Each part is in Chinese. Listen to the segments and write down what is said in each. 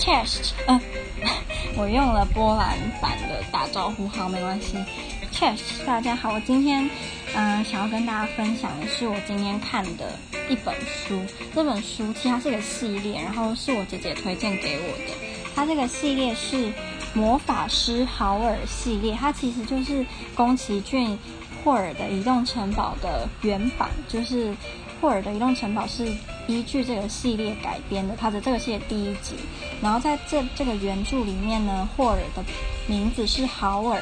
chest，呃，我用了波兰版的打招呼，好，没关系。chest，大家好，我今天嗯、想要跟大家分享的是我今天看的一本书。这本书其实它是个系列，然后是我姐姐推荐给我的。它这个系列是魔法师豪尔系列，它其实就是宫崎骏霍尔的移动城堡的原版，就是。霍尔的移动城堡是依据这个系列改编的，它的这个系列第一集。然后在这这个原著里面呢，霍尔的名字是豪尔。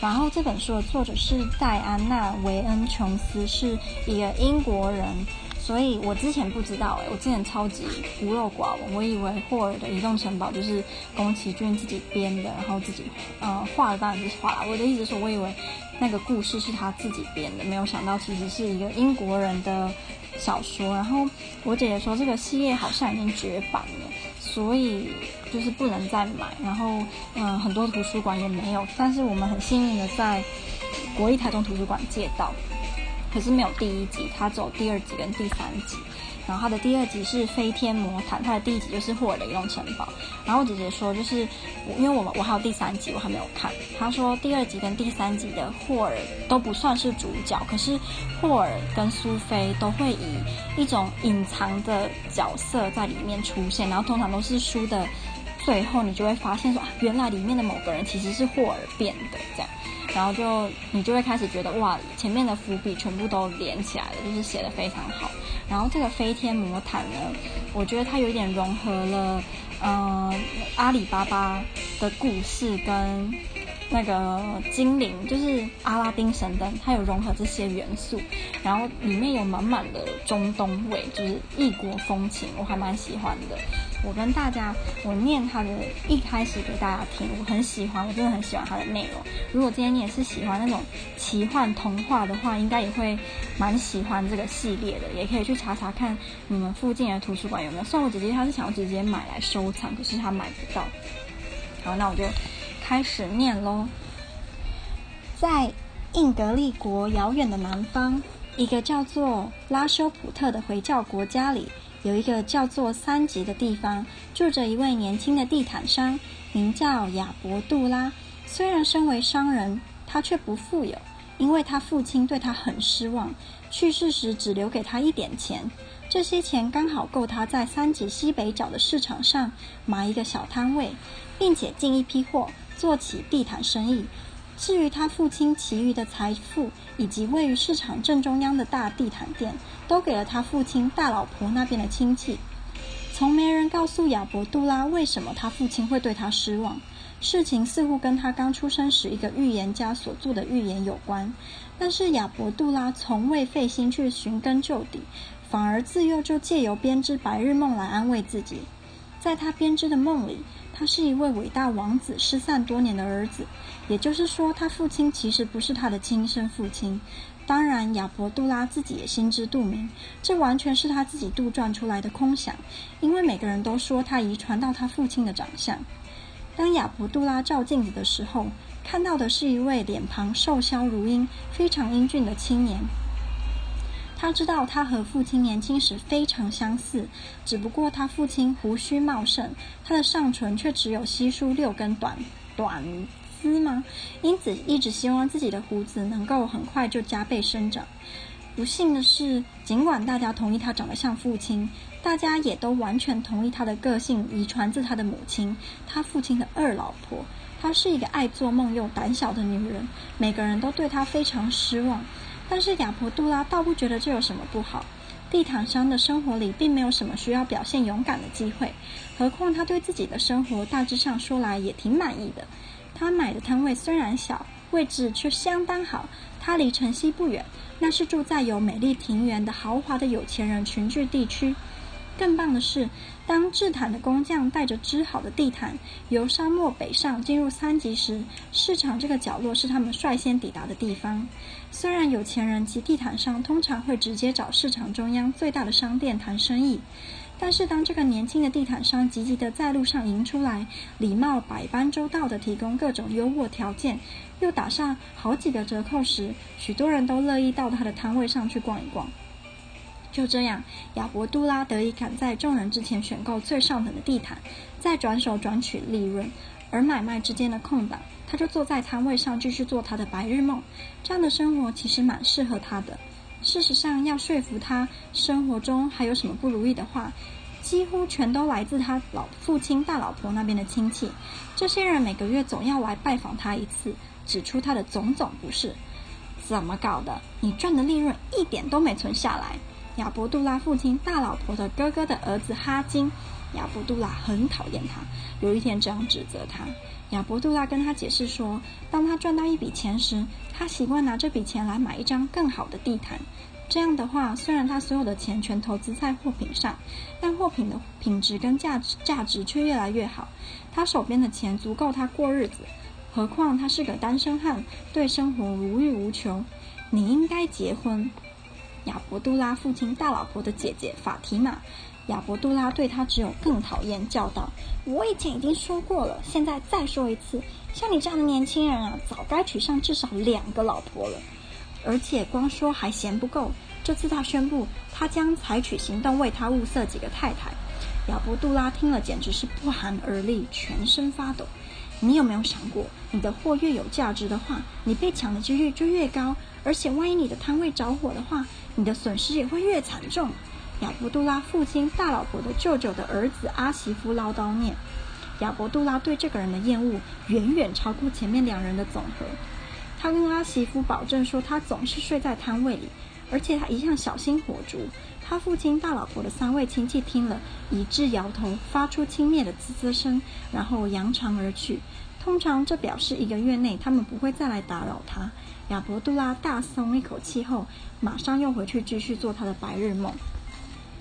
然后这本书的作者是戴安娜·维恩·琼斯，是一个英国人。所以我之前不知道诶，我之前超级孤陋寡闻，我以为霍尔的移动城堡就是宫崎骏自己编的，然后自己呃画的当然就是画了。我的意思是，我以为那个故事是他自己编的，没有想到其实是一个英国人的。小说，然后我姐姐说这个系列好像已经绝版了，所以就是不能再买。然后，嗯，很多图书馆也没有，但是我们很幸运的在国立台中图书馆借到，可是没有第一集，它只有第二集跟第三集。然后它的第二集是飞天魔毯，它的第一集就是霍尔的移动城堡。然后我姐姐说，就是因为我们我还有第三集我还没有看，她说第二集跟第三集的霍尔都不算是主角，可是霍尔跟苏菲都会以一种隐藏的角色在里面出现，然后通常都是书的最后，你就会发现说，原来里面的某个人其实是霍尔变的这样。然后就你就会开始觉得哇，前面的伏笔全部都连起来了，就是写的非常好。然后这个飞天魔毯呢，我觉得它有一点融合了，嗯、阿里巴巴的故事跟那个精灵，就是阿拉丁神灯，它有融合这些元素。然后里面有满满的中东味，就是异国风情，我还蛮喜欢的。我跟大家，我念它的一开始给大家听，我很喜欢，我真的很喜欢它的内容。如果今天你也是喜欢那种奇幻童话的话，应该也会蛮喜欢这个系列的。也可以去查查看你们附近的图书馆有没有。虽然我姐姐她是想要直接买来收藏，可是她买不到。好，那我就开始念喽。在印格利国遥远的南方，一个叫做拉修普特的回教国家里。有一个叫做三吉的地方，住着一位年轻的地毯商，名叫亚伯杜拉。虽然身为商人，他却不富有，因为他父亲对他很失望，去世时只留给他一点钱。这些钱刚好够他在三吉西北角的市场上买一个小摊位，并且进一批货，做起地毯生意。至于他父亲其余的财富，以及位于市场正中央的大地毯店，都给了他父亲大老婆那边的亲戚。从没人告诉亚伯杜拉为什么他父亲会对他失望。事情似乎跟他刚出生时一个预言家所做的预言有关。但是亚伯杜拉从未费心去寻根究底，反而自幼就借由编织白日梦来安慰自己。在他编织的梦里，他是一位伟大王子失散多年的儿子，也就是说，他父亲其实不是他的亲生父亲。当然，亚伯杜拉自己也心知肚明，这完全是他自己杜撰出来的空想，因为每个人都说他遗传到他父亲的长相。当亚伯杜拉照镜子的时候，看到的是一位脸庞瘦削如鹰、非常英俊的青年。他知道他和父亲年轻时非常相似，只不过他父亲胡须茂盛，他的上唇却只有稀疏六根短短丝吗？因此一直希望自己的胡子能够很快就加倍生长。不幸的是，尽管大家同意他长得像父亲，大家也都完全同意他的个性遗传自他的母亲，他父亲的二老婆。她是一个爱做梦又胆小的女人，每个人都对她非常失望。但是亚伯杜拉倒不觉得这有什么不好。地毯商的生活里并没有什么需要表现勇敢的机会，何况他对自己的生活大致上说来也挺满意的。他买的摊位虽然小，位置却相当好。他离城西不远，那是住在有美丽庭园的豪华的有钱人群聚地区。更棒的是，当制毯的工匠带着织好的地毯由沙漠北上进入三级时，市场这个角落是他们率先抵达的地方。虽然有钱人及地毯商通常会直接找市场中央最大的商店谈生意，但是当这个年轻的地毯商积极地在路上迎出来，礼貌百般周到地提供各种优渥条件，又打上好几个折扣时，许多人都乐意到他的摊位上去逛一逛。就这样，亚伯杜拉得以赶在众人之前选购最上等的地毯，再转手赚取利润。而买卖之间的空档，他就坐在摊位上继续做他的白日梦。这样的生活其实蛮适合他的。事实上，要说服他生活中还有什么不如意的话，几乎全都来自他老父亲大老婆那边的亲戚。这些人每个月总要来拜访他一次，指出他的种种不是。怎么搞的？你赚的利润一点都没存下来。亚伯杜拉父亲大老婆的哥哥的儿子哈金，亚伯杜拉很讨厌他。有一天这样指责他，亚伯杜拉跟他解释说，当他赚到一笔钱时，他习惯拿这笔钱来买一张更好的地毯。这样的话，虽然他所有的钱全投资在货品上，但货品的品质跟价值价值却越来越好。他手边的钱足够他过日子，何况他是个单身汉，对生活无欲无求。你应该结婚。亚伯杜拉父亲大老婆的姐姐法提玛，亚伯杜拉对他只有更讨厌，叫道：“我以前已经说过了，现在再说一次，像你这样的年轻人啊，早该娶上至少两个老婆了。而且光说还嫌不够，这次他宣布，他将采取行动为他物色几个太太。”亚伯杜拉听了简直是不寒而栗，全身发抖。你有没有想过，你的货越有价值的话，你被抢的几率就越高，而且万一你的摊位着火的话，你的损失也会越惨重。亚伯杜拉父亲大老婆的舅舅的儿子阿媳夫唠叨念。亚伯杜拉对这个人的厌恶远远超过前面两人的总和。他跟阿媳夫保证说，他总是睡在摊位里，而且他一向小心火烛。他父亲大老婆的三位亲戚听了，一致摇头，发出轻蔑的啧啧声，然后扬长而去。通常这表示一个月内他们不会再来打扰他。亚伯杜拉大松一口气后，马上又回去继续做他的白日梦。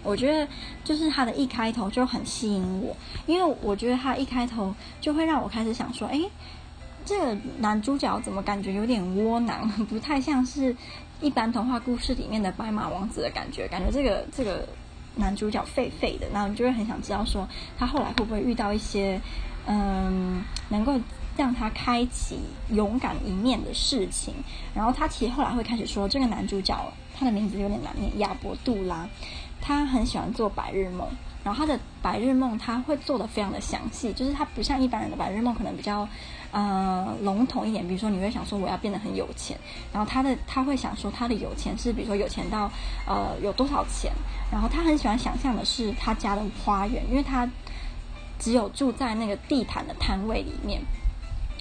我觉得就是他的一开头就很吸引我，因为我觉得他一开头就会让我开始想说，诶，这个男主角怎么感觉有点窝囊，不太像是一般童话故事里面的白马王子的感觉，感觉这个这个男主角废废的，然后你就会很想知道说他后来会不会遇到一些嗯能够。让他开启勇敢一面的事情，然后他其实后来会开始说，这个男主角他的名字有点难念，亚伯杜拉，他很喜欢做白日梦，然后他的白日梦他会做得非常的详细，就是他不像一般人的白日梦可能比较呃笼统一点，比如说你会想说我要变得很有钱，然后他的他会想说他的有钱是比如说有钱到呃有多少钱，然后他很喜欢想象的是他家的花园，因为他只有住在那个地毯的摊位里面。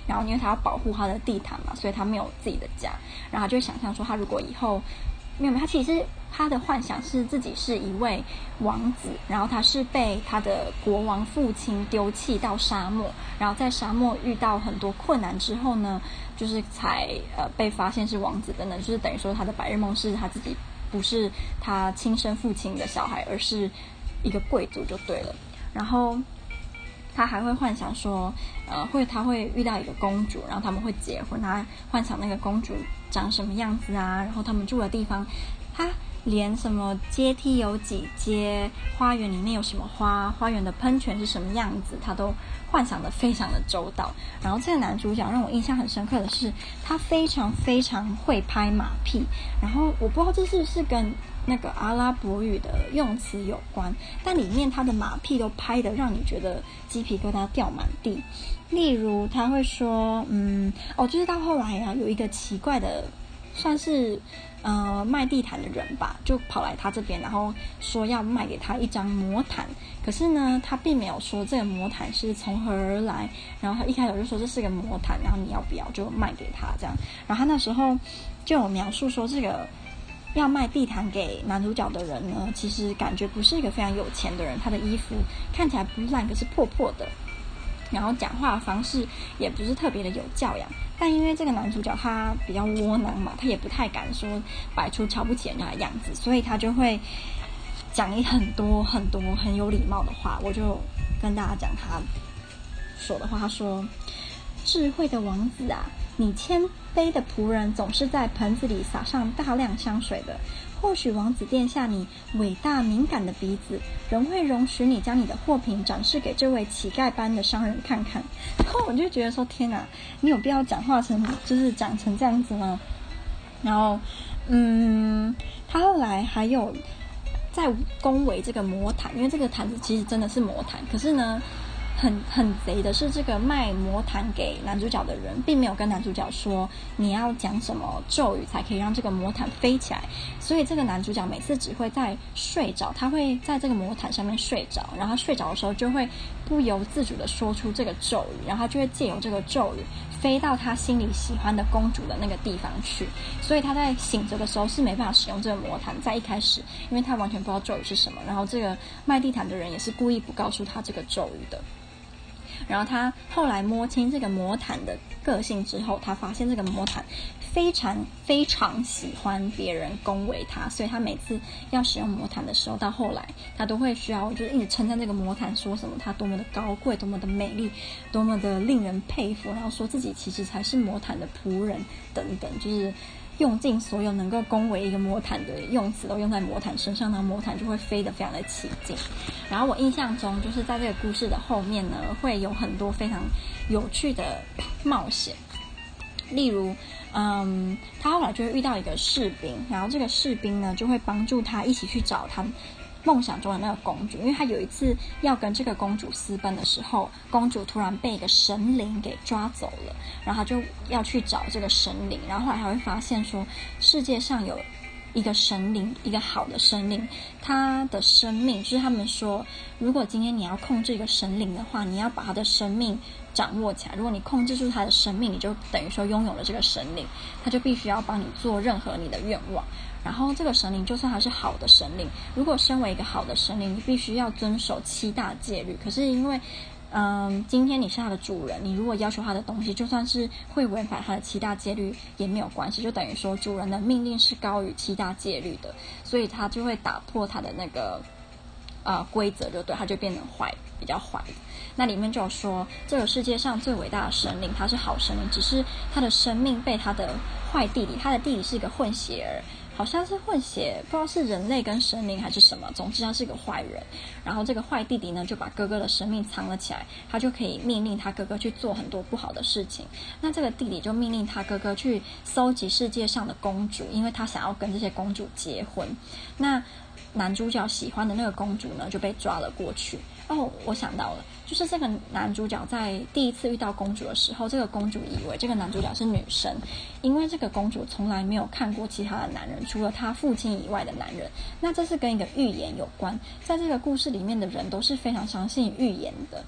然后，因为他要保护他的地毯嘛，所以他没有自己的家。然后就想象说，他如果以后没有，没有，他其实他的幻想是自己是一位王子，然后他是被他的国王父亲丢弃到沙漠，然后在沙漠遇到很多困难之后呢，就是才呃被发现是王子等等，就是等于说他的白日梦是他自己不是他亲生父亲的小孩，而是一个贵族就对了。然后。他还会幻想说，呃，会他会遇到一个公主，然后他们会结婚。他幻想那个公主长什么样子啊？然后他们住的地方，他 连什么阶梯有几阶，花园里面有什么花，花园的喷泉是什么样子，他都幻想得非常的周到。然后这个男主角让我印象很深刻的是，他非常非常会拍马屁。然后我不知道这是不是跟。那个阿拉伯语的用词有关，但里面他的马屁都拍得让你觉得鸡皮疙瘩掉满地。例如他会说，嗯，哦，就是到后来啊，有一个奇怪的，算是呃卖地毯的人吧，就跑来他这边，然后说要卖给他一张魔毯。可是呢，他并没有说这个魔毯是从何而来，然后他一开始就说这是个魔毯，然后你要不要就卖给他这样。然后他那时候就有描述说这个。要卖地毯给男主角的人呢，其实感觉不是一个非常有钱的人。他的衣服看起来不烂，可是破破的。然后讲话的方式也不是特别的有教养。但因为这个男主角他比较窝囊嘛，他也不太敢说摆出瞧不起人家的样子，所以他就会讲一很多很多很有礼貌的话。我就跟大家讲他说的话，他说：“智慧的王子啊。”你谦卑的仆人总是在盆子里撒上大量香水的。或许王子殿下，你伟大敏感的鼻子仍会容许你将你的货品展示给这位乞丐般的商人看看。然 后我就觉得说：天哪，你有必要讲话成就是讲成这样子吗？然后，嗯，他后来还有在恭维这个魔毯，因为这个毯子其实真的是魔毯，可是呢。很很贼的是，这个卖魔毯给男主角的人，并没有跟男主角说你要讲什么咒语才可以让这个魔毯飞起来。所以这个男主角每次只会在睡着，他会在这个魔毯上面睡着，然后他睡着的时候就会不由自主的说出这个咒语，然后他就会借由这个咒语飞到他心里喜欢的公主的那个地方去。所以他在醒着的时候是没办法使用这个魔毯，在一开始，因为他完全不知道咒语是什么。然后这个卖地毯的人也是故意不告诉他这个咒语的。然后他后来摸清这个魔毯的个性之后，他发现这个魔毯非常非常喜欢别人恭维他，所以他每次要使用魔毯的时候，到后来他都会需要就是一直称赞这个魔毯，说什么他多么的高贵，多么的美丽，多么的令人佩服，然后说自己其实才是魔毯的仆人等等，就是。用尽所有能够恭维一个魔毯的用词都用在魔毯身上，那魔毯就会飞得非常的起劲。然后我印象中，就是在这个故事的后面呢，会有很多非常有趣的冒险。例如，嗯，他后来就会遇到一个士兵，然后这个士兵呢就会帮助他一起去找他。梦想中的那个公主，因为他有一次要跟这个公主私奔的时候，公主突然被一个神灵给抓走了，然后他就要去找这个神灵，然后后来还会发现说，世界上有一个神灵，一个好的神灵，他的生命就是他们说，如果今天你要控制一个神灵的话，你要把他的生命掌握起来，如果你控制住他的生命，你就等于说拥有了这个神灵，他就必须要帮你做任何你的愿望。然后这个神灵就算他是好的神灵，如果身为一个好的神灵，你必须要遵守七大戒律。可是因为，嗯，今天你是他的主人，你如果要求他的东西，就算是会违反他的七大戒律也没有关系，就等于说主人的命令是高于七大戒律的，所以他就会打破他的那个，呃，规则，就对，他就变成坏，比较坏。那里面就有说，这个世界上最伟大的神灵，他是好神灵，只是他的生命被他的坏弟弟，他的弟弟是一个混血儿。好像是混血，不知道是人类跟神灵还是什么。总之他是个坏人。然后这个坏弟弟呢，就把哥哥的生命藏了起来，他就可以命令他哥哥去做很多不好的事情。那这个弟弟就命令他哥哥去搜集世界上的公主，因为他想要跟这些公主结婚。那男主角喜欢的那个公主呢，就被抓了过去。哦，我想到了，就是这个男主角在第一次遇到公主的时候，这个公主以为这个男主角是女生，因为这个公主从来没有看过其他的男人，除了她父亲以外的男人。那这是跟一个预言有关，在这个故事里面的人都是非常相信预言的。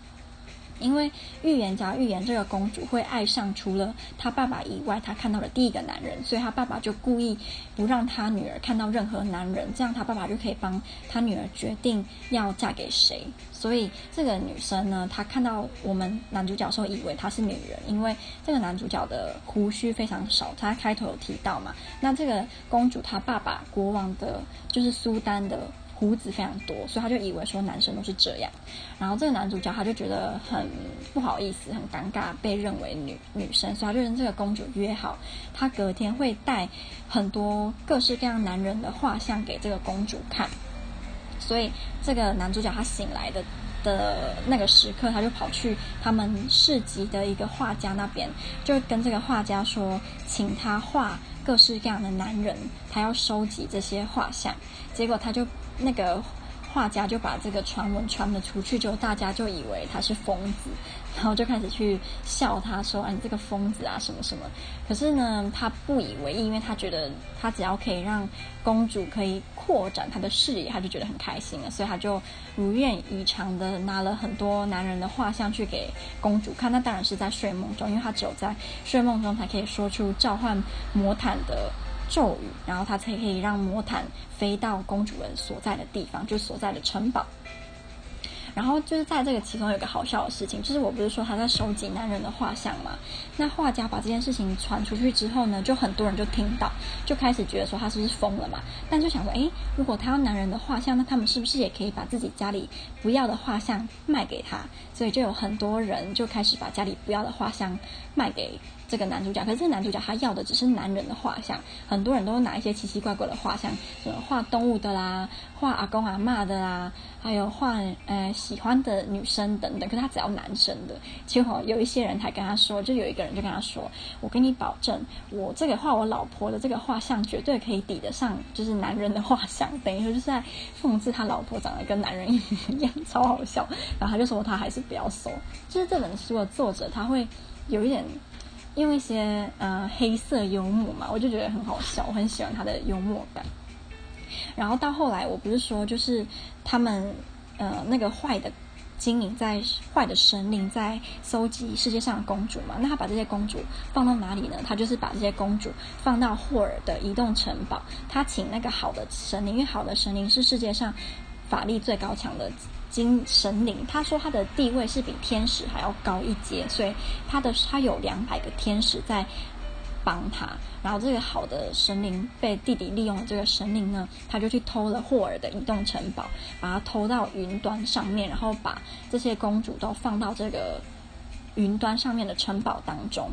因为预言家预言这个公主会爱上除了她爸爸以外她看到的第一个男人，所以她爸爸就故意不让她女儿看到任何男人，这样她爸爸就可以帮她女儿决定要嫁给谁。所以这个女生呢，她看到我们男主角时候，以为她是女人，因为这个男主角的胡须非常少，他开头有提到嘛。那这个公主她爸爸国王的就是苏丹的。胡子非常多，所以他就以为说男生都是这样。然后这个男主角他就觉得很不好意思、很尴尬，被认为女女生，所以他就跟这个公主约好，他隔天会带很多各式各样男人的画像给这个公主看。所以这个男主角他醒来的的那个时刻，他就跑去他们市集的一个画家那边，就跟这个画家说，请他画各式各样的男人，他要收集这些画像。结果他就。那个画家就把这个传闻传了出去，就大家就以为他是疯子，然后就开始去笑他说：“哎，你这个疯子啊，什么什么。”可是呢，他不以为意，因为他觉得他只要可以让公主可以扩展他的视野，他就觉得很开心了，所以他就如愿以偿的拿了很多男人的画像去给公主看。那当然是在睡梦中，因为他只有在睡梦中才可以说出召唤魔毯的。咒语，然后他才可以让魔毯飞到公主人所在的地方，就所在的城堡。然后就是在这个其中有个好笑的事情，就是我不是说他在收集男人的画像嘛？那画家把这件事情传出去之后呢，就很多人就听到，就开始觉得说他是不是疯了嘛？但就想说，诶，如果他要男人的画像，那他们是不是也可以把自己家里不要的画像卖给他？所以就有很多人就开始把家里不要的画像卖给这个男主角。可是这个男主角他要的只是男人的画像，很多人都拿一些奇奇怪怪的画像，什么画动物的啦，画阿公阿嬷的啦，还有画呃。喜欢的女生等等，可是他只要男生的。结果有一些人还跟他说，就有一个人就跟他说：“我跟你保证，我这个画我老婆的这个画像绝对可以抵得上，就是男人的画像。”等于说就是在讽刺他老婆长得跟男人一样，超好笑。然后他就说他还是不要收。就是这本书的作者他会有一点用一些呃黑色幽默嘛，我就觉得很好笑，我很喜欢他的幽默感。然后到后来，我不是说就是他们呃那个坏的精灵在坏的神灵在搜集世界上公主嘛？那他把这些公主放到哪里呢？他就是把这些公主放到霍尔的移动城堡。他请那个好的神灵，因为好的神灵是世界上法力最高强的精神灵。他说他的地位是比天使还要高一阶，所以他的他有两百个天使在。帮他，然后这个好的神灵被弟弟利用了。这个神灵呢，他就去偷了霍尔的移动城堡，把它偷到云端上面，然后把这些公主都放到这个云端上面的城堡当中。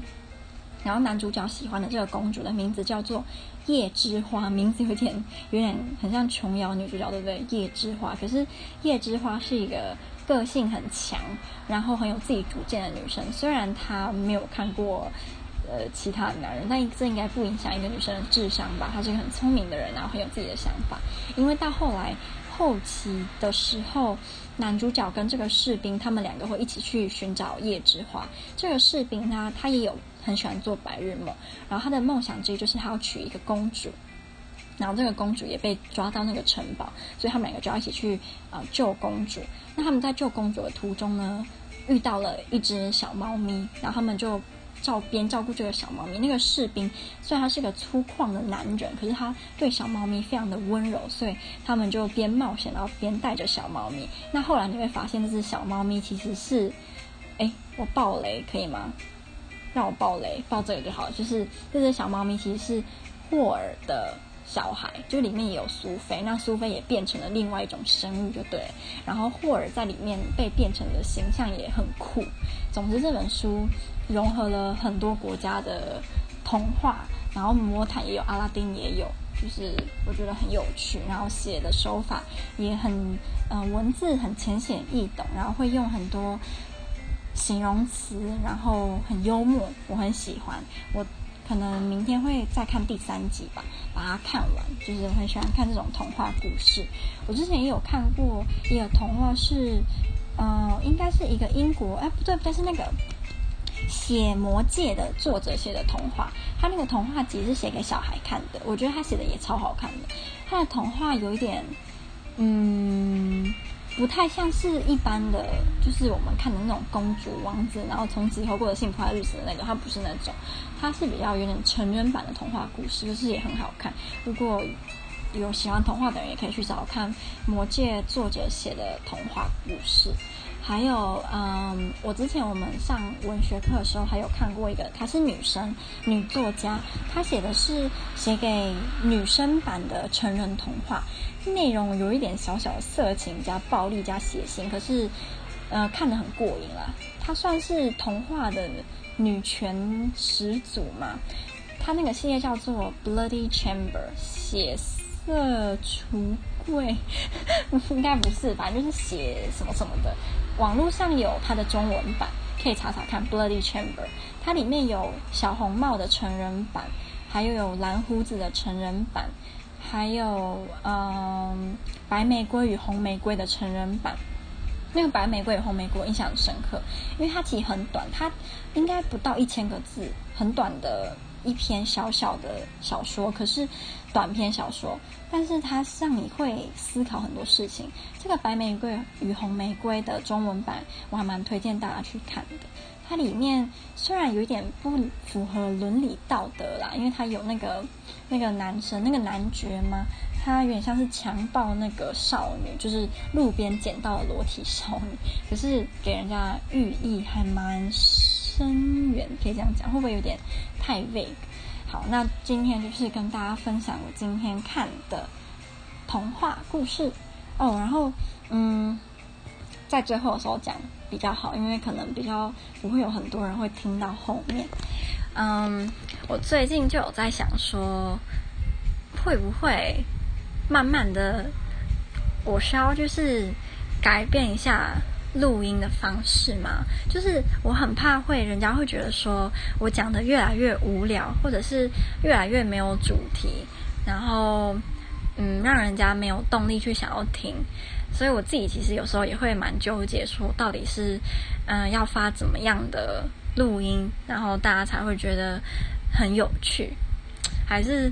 然后男主角喜欢的这个公主的名字叫做叶之花，名字有点有点很像琼瑶女主角，对不对？叶之花，可是叶之花是一个个性很强，然后很有自己主见的女生。虽然她没有看过。呃，其他的男人，但这应该不影响一个女生的智商吧？她是一个很聪明的人，然后很有自己的想法。因为到后来后期的时候，男主角跟这个士兵，他们两个会一起去寻找叶之花。这个士兵呢，他也有很喜欢做白日梦，然后他的梦想之一就是他要娶一个公主。然后这个公主也被抓到那个城堡，所以他们两个就要一起去啊、呃、救公主。那他们在救公主的途中呢，遇到了一只小猫咪，然后他们就。照边照顾这个小猫咪，那个士兵虽然他是个粗犷的男人，可是他对小猫咪非常的温柔，所以他们就边冒险，然后边带着小猫咪。那后来你会发现，这只小猫咪其实是，哎，我爆雷可以吗？让我爆雷，爆这个就好了。就是这只小猫咪其实是霍尔的小孩，就里面也有苏菲，那苏菲也变成了另外一种生物，就对。然后霍尔在里面被变成的形象也很酷。总之这本书。融合了很多国家的童话，然后魔毯也有，阿拉丁也有，就是我觉得很有趣。然后写的手法也很，嗯、呃，文字很浅显易懂，然后会用很多形容词，然后很幽默，我很喜欢。我可能明天会再看第三集吧，把它看完。就是我很喜欢看这种童话故事。我之前也有看过一个童话是，呃，应该是一个英国，哎，不对不对，是那个。写《魔戒》的作者写的童话，他那个童话集是写给小孩看的，我觉得他写的也超好看的。他的童话有一点，嗯，不太像是一般的，就是我们看的那种公主王子，然后从此以后过着幸福的日子的那个，它不是那种，它是比较有点成人版的童话故事，就是也很好看。如果有喜欢童话的人，也可以去找看《魔界》作者写的童话故事。还有，嗯，我之前我们上文学课的时候，还有看过一个，她是女生，女作家，她写的是写给女生版的成人童话，内容有一点小小的色情加暴力加血腥，可是，呃，看得很过瘾啦。她算是童话的女权始祖嘛，她那个系列叫做《Bloody Chamber》，血色橱柜，应该不是，反正就是写什么什么的。网络上有它的中文版，可以查查看《Bloody Chamber》。它里面有小红帽的成人版，还有有蓝胡子的成人版，还有嗯白玫瑰与红玫瑰的成人版。那个白玫瑰与红玫瑰我印象深刻，因为它其实很短，它应该不到一千个字，很短的一篇小小的小说，可是短篇小说。但是它让你会思考很多事情。这个《白玫瑰与红玫瑰》的中文版，我还蛮推荐大家去看的。它里面虽然有一点不符合伦理道德啦，因为它有那个那个男生那个男爵嘛，他有点像是强暴那个少女，就是路边捡到的裸体少女。可是给人家寓意还蛮深远，可以这样讲，会不会有点太 vague？好，那今天就是跟大家分享我今天看的童话故事哦。然后，嗯，在最后的时候讲比较好，因为可能比较不会有很多人会听到后面。嗯，我最近就有在想说，会不会慢慢的，我需要就是改变一下录音的方式吗？就是我很怕会人家会觉得说我讲的越来越无聊，或者是越来越没有主题，然后嗯，让人家没有动力去想要听。所以我自己其实有时候也会蛮纠结，说到底是嗯、要发怎么样的录音，然后大家才会觉得很有趣，还是？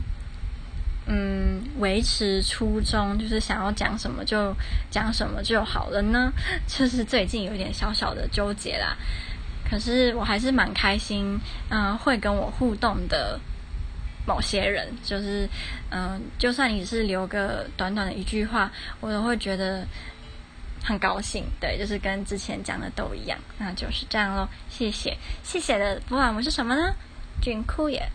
嗯，维持初衷，就是想要讲什么就讲什么就好了呢？就是最近有点小小的纠结啦。可是我还是蛮开心，嗯、会跟我互动的某些人，就是嗯、就算你是留个短短的一句话，我都会觉得很高兴。对，就是跟之前讲的都一样，那就是这样喽。谢谢，谢谢的不然我是什么呢？俊酷耶。